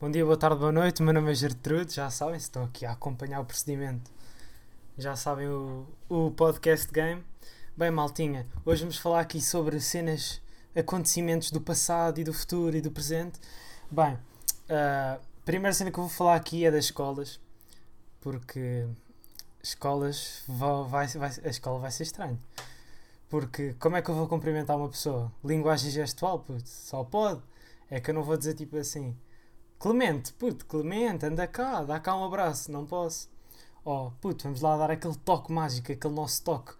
Bom dia, boa tarde, boa noite. Meu nome é Gertrude. Já sabem, estão aqui a acompanhar o procedimento, já sabem o, o podcast game. Bem, maltinha, hoje vamos falar aqui sobre cenas, acontecimentos do passado e do futuro e do presente. Bem, a primeira cena que eu vou falar aqui é das escolas, porque escolas vai, vai, a escola vai ser estranho. Porque como é que eu vou cumprimentar uma pessoa? Linguagem gestual, puto, só pode. É que eu não vou dizer tipo assim, Clemente, puto, Clemente, anda cá, dá cá um abraço, não posso. Oh, puto, vamos lá dar aquele toque mágico, aquele nosso toque.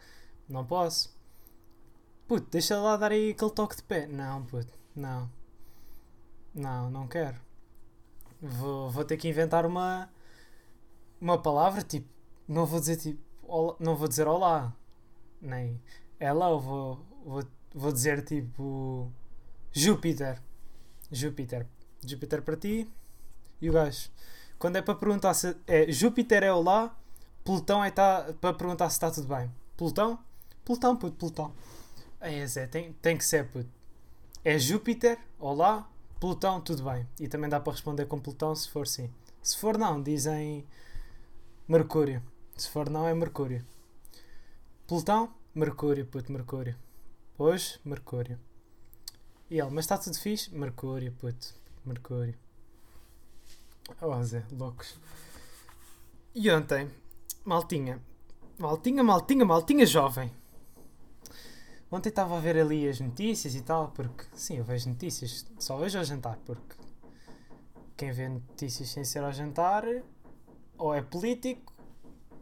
Não posso. Puto, deixa lá dar aí aquele toque de pé. Não, puto, não. Não, não quero. Vou, vou ter que inventar uma uma palavra, tipo, não vou dizer tipo, olá, não vou dizer olá, nem ela, eu vou, vou, vou dizer tipo Júpiter. Júpiter. Júpiter para ti. E o gajo, quando é para perguntar se é Júpiter é olá, Plutão é tá, para perguntar se está tudo bem. Plutão? Plutão, puto, Plutão. É, Zé, tem, tem que ser, puto. É Júpiter, olá, Plutão, tudo bem. E também dá para responder com Plutão se for sim. Se for não, dizem Mercúrio. Se for não, é Mercúrio. Plutão, Mercúrio, puto, Mercúrio. Hoje, Mercúrio. E ele, mas está tudo fixe? Mercúrio, puto. Mercúrio. Oh, Zé, loucos. E ontem, maltinha, maltinha, maltinha, maltinha jovem. Ontem estava a ver ali as notícias e tal, porque, sim, eu vejo notícias, só vejo ao jantar, porque quem vê notícias sem ser ao jantar, ou é político,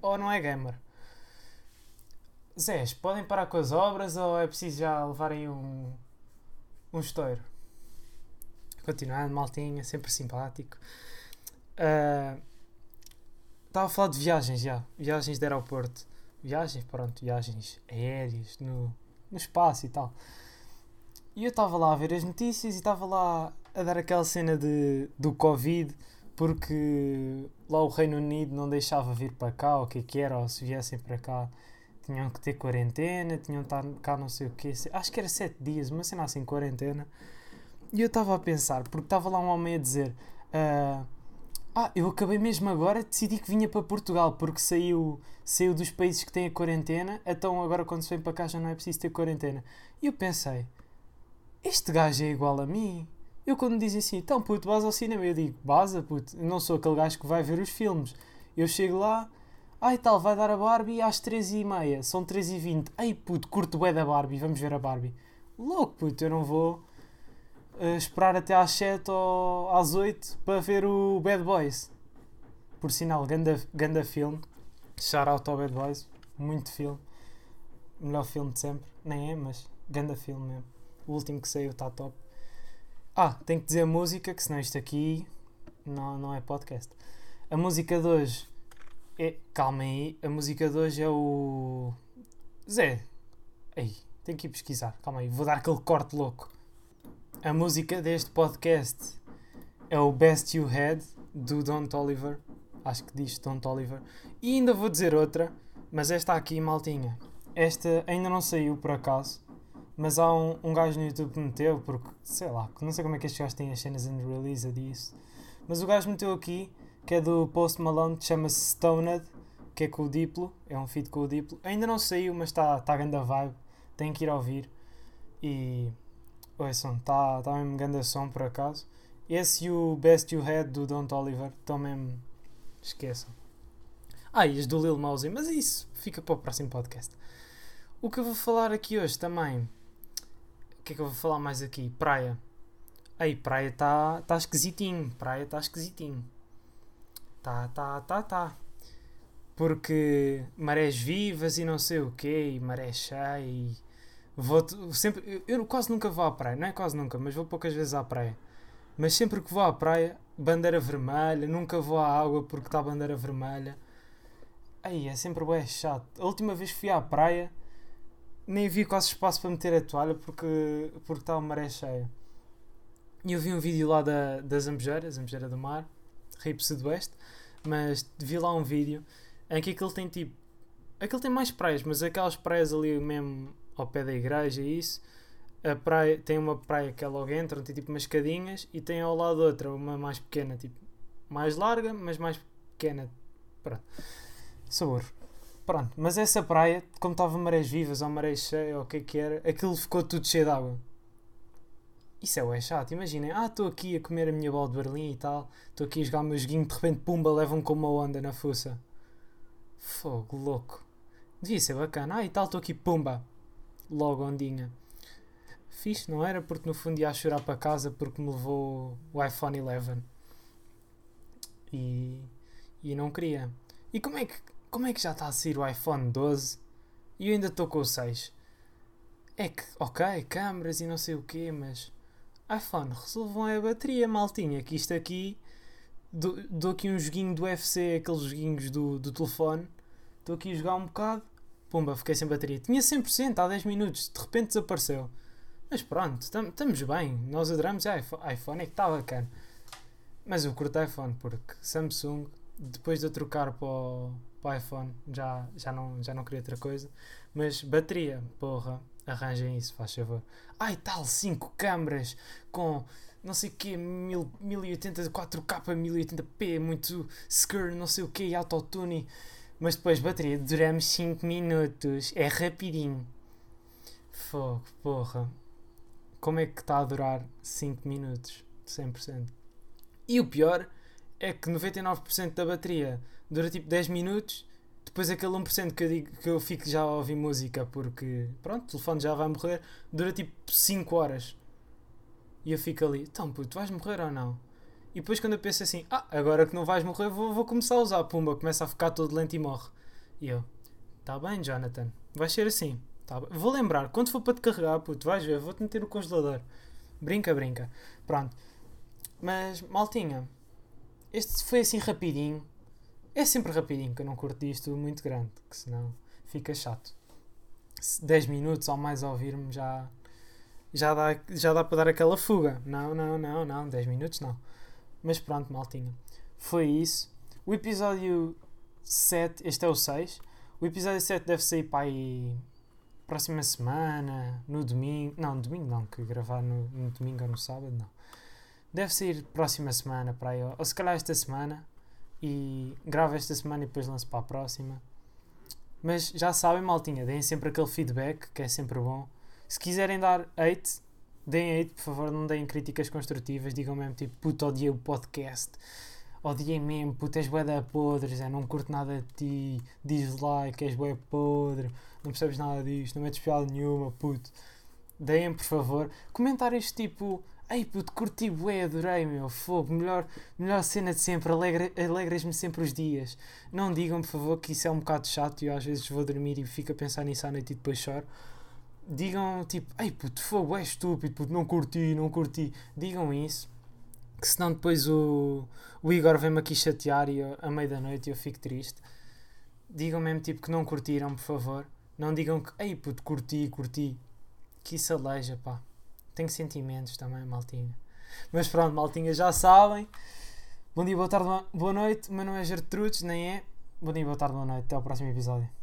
ou não é gamer. Zés, podem parar com as obras ou é preciso já levarem um, um estouro? Continuando, maltinha, sempre simpático. Estava uh, a falar de viagens já. Viagens de aeroporto. Viagens, pronto, viagens aéreas no, no espaço e tal. E eu estava lá a ver as notícias e estava lá a dar aquela cena de, do Covid porque lá o Reino Unido não deixava vir para cá, o que é que era, ou se viessem para cá tinham que ter quarentena, tinham que estar cá não sei o quê. Acho que era sete dias, uma cena assim, quarentena. E eu estava a pensar, porque estava lá um homem a dizer: uh, Ah, eu acabei mesmo agora, decidi que vinha para Portugal, porque saiu, saiu dos países que têm a quarentena, então agora quando se vem para cá já não é preciso ter quarentena. E eu pensei: Este gajo é igual a mim. Eu quando dizem assim, então puto, vas ao cinema, eu digo, baza puto, não sou aquele gajo que vai ver os filmes. Eu chego lá, ai tal, vai dar a Barbie às 13h30, são 13h20. Ai puto, curto bué da Barbie, vamos ver a Barbie. Louco puto, eu não vou esperar até às 7 ou às 8 para ver o Bad Boys. Por sinal, ganda, ganda filme. Shout out ao Bad Boys. Muito filme. Melhor filme de sempre. Nem é, mas ganda filme mesmo. O último que saiu está top. Ah, tenho que dizer música, que senão isto aqui não, não é podcast. A música de hoje é. Calma aí, a música de hoje é o. Zé. Ei, tenho que ir pesquisar. Calma aí, vou dar aquele corte louco. A música deste podcast é o Best You Had do Don Toliver. Acho que diz Don Toliver. E ainda vou dizer outra, mas esta aqui, maltinha. Esta ainda não saiu por acaso, mas há um, um gajo no YouTube que meteu, porque sei lá, não sei como é que estes gajos têm as cenas in release disso. Mas o gajo meteu aqui, que é do Post Malone, que chama-se Stoned, que é com o Diplo, é um feed com o Diplo. Ainda não saiu, mas está tá, tá a vibe, tem que ir ouvir. E Ouçam, está tá mesmo grande som por acaso. Esse e o Best You Had do Don Oliver estão mesmo. Esqueçam. Ah, e as do Lil Mousy, mas isso fica para o próximo podcast. O que eu vou falar aqui hoje também. O que é que eu vou falar mais aqui? Praia. Aí, praia está tá esquisitinho. Praia está esquisitinho. Tá, tá, tá, tá. Porque marés vivas e não sei o quê, e maré cheia e Vou sempre, eu quase nunca vou à praia, não é quase nunca, mas vou poucas vezes à praia. Mas sempre que vou à praia, bandeira vermelha, nunca vou à água porque está bandeira vermelha. Aí é sempre bem chato. A última vez que fui à praia, nem vi quase espaço para meter a toalha porque, porque estava a maré cheia. E eu vi um vídeo lá da, da Zambujeira, Zambujeira do Mar, Rio Sudoeste, mas vi lá um vídeo em que aquele tem tipo. Aquele tem mais praias, mas aquelas praias ali mesmo ao pé da igreja e isso, a praia, tem uma praia que é logo entram, tem tipo umas escadinhas e tem ao lado outra, uma mais pequena, tipo, mais larga, mas mais pequena. Pronto. Sabor. Pronto, mas essa praia, como estava marés vivas ou marés cheias ou o que é que era, aquilo ficou tudo cheio de água. Isso é o chato, imaginem, ah, estou aqui a comer a minha bola de Berlim e tal, estou aqui a jogar o meu joguinho, de repente, pumba, levam com uma onda na fuça. Fogo, louco. Devia ser bacana, ah, e tal, estou aqui, pumba, logo ondinha. Fixe, não era? Porque no fundo ia chorar para casa porque me levou o iPhone 11. E, e não queria. E como é, que, como é que já está a sair o iPhone 12 e eu ainda estou com o 6? É que, ok, câmaras e não sei o quê, mas iPhone, resolvam a bateria, maltinha, que isto aqui dou, dou aqui um joguinho do UFC, aqueles joguinhos do, do telefone, estou aqui a jogar um bocado, pumba, fiquei sem bateria. Tinha 100% há 10 minutos, de repente desapareceu. Mas pronto, estamos bem. Nós adoramos a iPhone, iPhone é que está bacana. Mas eu curto iPhone porque Samsung, depois de eu trocar para o, para iPhone, já, já, não, já não queria outra coisa. Mas bateria, porra, arranjem isso, faz favor. Ai tal, 5 câmaras com não sei o que, 1080 4K, 1080p, muito scur, não sei o que, autotune. Mas depois bateria, duramos 5 minutos, é rapidinho. Fogo, porra como é que está a durar 5 minutos? 100%. E o pior é que 99% da bateria dura tipo 10 minutos, depois aquele 1% que eu, digo, que eu fico já a ouvir música porque, pronto, o telefone já vai morrer, dura tipo 5 horas. E eu fico ali, então puto, vais morrer ou não? E depois quando eu penso assim, ah, agora que não vais morrer, vou, vou começar a usar, pumba, começa a ficar todo lento e morre. E eu, tá bem, Jonathan, vai ser assim. Tá, vou lembrar, quando for para te carregar, puto, vais ver, vou-te meter o congelador. Brinca, brinca. Pronto. Mas, maltinha, este foi assim rapidinho. É sempre rapidinho, que eu não curto disto muito grande, que senão fica chato. 10 minutos ou mais a ouvir-me já, já, dá, já dá para dar aquela fuga. Não, não, não, não, 10 minutos não. Mas pronto, maltinha. Foi isso. O episódio 7, este é o 6. O episódio 7 deve sair para aí próxima semana, no domingo. Não, no domingo não, que gravar no, no domingo ou no sábado, não. Deve sair próxima semana para aí, ou se calhar esta semana. E gravo esta semana e depois lanço para a próxima. Mas já sabem, maltinha, deem sempre aquele feedback, que é sempre bom. Se quiserem dar hate, deem hate, por favor, não deem críticas construtivas. Digam mesmo tipo, puto, odiei o podcast. Odiei mesmo, puto, és bué da podre, já não curto nada de ti. Dislike, és bué podre não percebes nada disto, não metes piada nenhuma, puto. Deem, por favor, comentários tipo. Ei puto, curti bué, adorei, meu, fogo, melhor, melhor cena de sempre, alegre, alegras-me sempre os dias. Não digam, por favor, que isso é um bocado chato e eu às vezes vou dormir e fico a pensar nisso à noite e depois choro. Digam, tipo, ei puto, fogo, é estúpido, puto, não curti, não curti. Digam isso, que senão depois o, o Igor vem-me aqui chatear e eu, à meia da noite eu fico triste. Digam mesmo, tipo, que não curtiram, por favor. Não digam que, ei puto, curti, curti. Que isso aleja, pá. Tenho sentimentos também, maltinha. Mas pronto, maltinha, já sabem. Bom dia, boa tarde, boa noite. Meu nome é Gertrudes, nem é. Bom dia, boa tarde, boa noite. Até ao próximo episódio.